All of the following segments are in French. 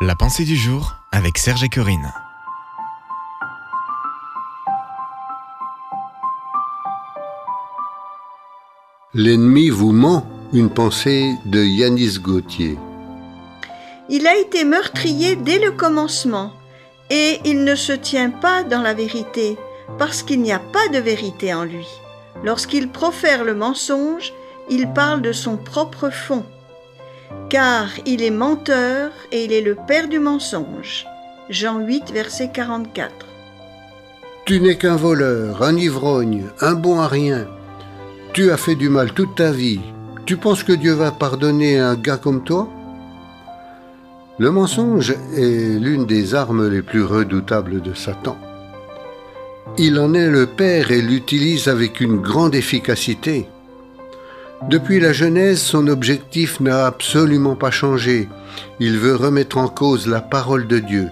La pensée du jour avec Serge et Corinne. L'ennemi vous ment, une pensée de Yanis Gauthier. Il a été meurtrier dès le commencement, et il ne se tient pas dans la vérité, parce qu'il n'y a pas de vérité en lui. Lorsqu'il profère le mensonge, il parle de son propre fond, car il est menteur et il est le père du mensonge. Jean 8, verset 44. Tu n'es qu'un voleur, un ivrogne, un bon à rien. Tu as fait du mal toute ta vie. Tu penses que Dieu va pardonner un gars comme toi? Le mensonge est l'une des armes les plus redoutables de Satan. Il en est le père et l'utilise avec une grande efficacité. Depuis la Genèse, son objectif n'a absolument pas changé. Il veut remettre en cause la parole de Dieu.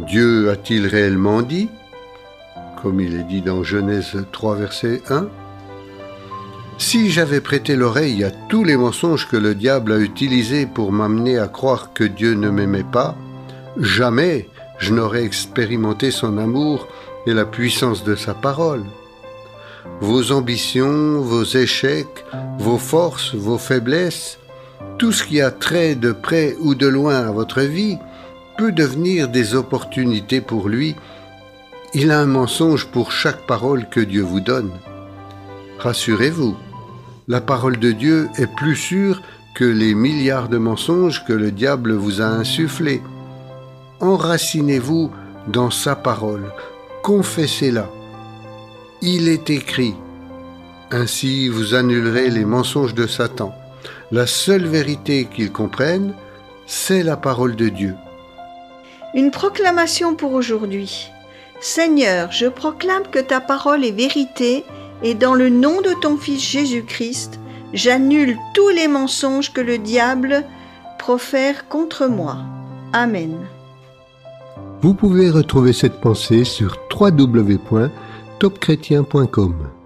Dieu a-t-il réellement dit Comme il est dit dans Genèse 3, verset 1. Si j'avais prêté l'oreille à tous les mensonges que le diable a utilisés pour m'amener à croire que Dieu ne m'aimait pas, jamais je n'aurais expérimenté son amour et la puissance de sa parole. Vos ambitions, vos échecs, vos forces, vos faiblesses, tout ce qui a trait de près ou de loin à votre vie peut devenir des opportunités pour lui. Il a un mensonge pour chaque parole que Dieu vous donne. Rassurez-vous, la parole de Dieu est plus sûre que les milliards de mensonges que le diable vous a insufflés. Enracinez-vous dans sa parole, confessez-la. Il est écrit. Ainsi vous annulerez les mensonges de Satan. La seule vérité qu'il comprenne, c'est la parole de Dieu. Une proclamation pour aujourd'hui. Seigneur, je proclame que ta parole est vérité et dans le nom de ton Fils Jésus-Christ, j'annule tous les mensonges que le diable profère contre moi. Amen. Vous pouvez retrouver cette pensée sur www.topchrétien.com.